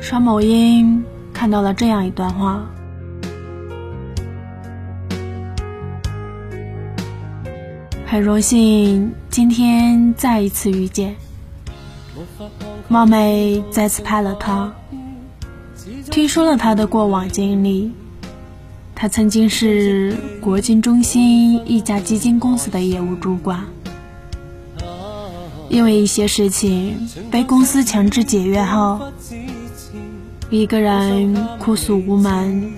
刷某音看到了这样一段话：很荣幸今天再一次遇见，冒昧再次拍了他，听说了他的过往经历。他曾经是国金中心一家基金公司的业务主管，因为一些事情被公司强制解约后，一个人哭诉无门，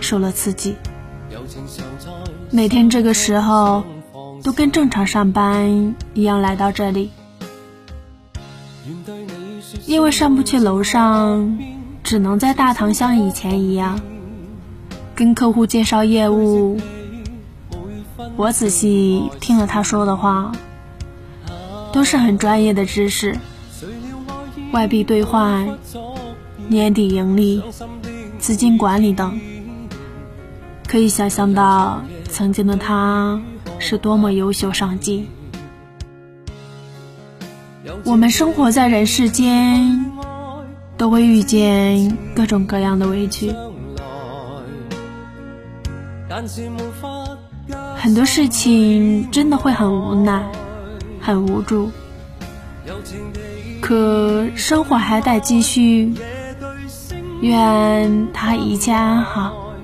受了刺激。每天这个时候都跟正常上班一样来到这里，因为上不去楼上，只能在大堂像以前一样。跟客户介绍业务，我仔细听了他说的话，都是很专业的知识，外币兑换、年底盈利、资金管理等，可以想象到曾经的他是多么优秀上进。我们生活在人世间，都会遇见各种各样的委屈。很多事情真的会很无奈，很无助，可生活还得继续。愿他一切安好，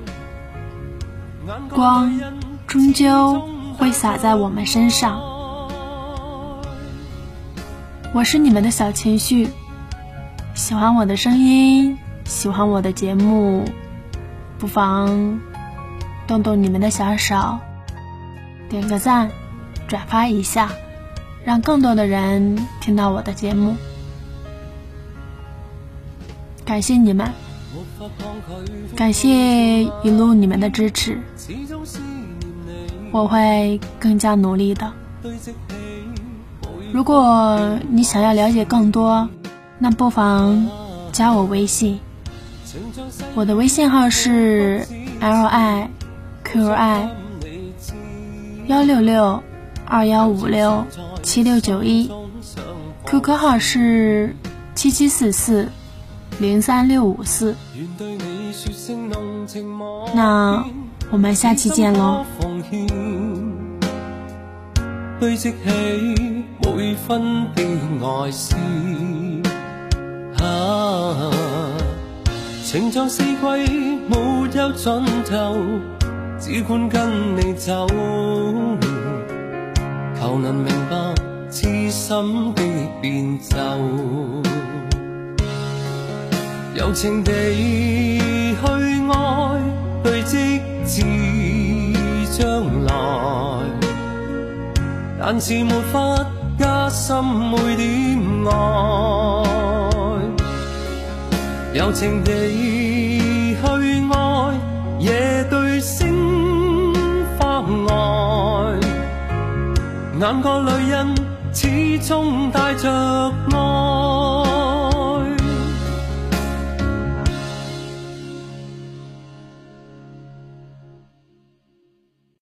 光终究会洒在我们身上。我是你们的小情绪，喜欢我的声音，喜欢我的节目，不妨。动动你们的小手，点个赞，转发一下，让更多的人听到我的节目。感谢你们，感谢一路你们的支持，我会更加努力的。如果你想要了解更多，那不妨加我微信，我的微信号是 li。QI 幺六六二幺五六七六九一，QQ 号是七七四四零三六五四。那我们下期见喽。每分的爱思，啊，情像四季，没有尽头只管跟你走，求能明白痴心的变奏，柔情地去爱，对积至将来，但是没法加深每点爱，柔情地眼角泪印，始终带着爱。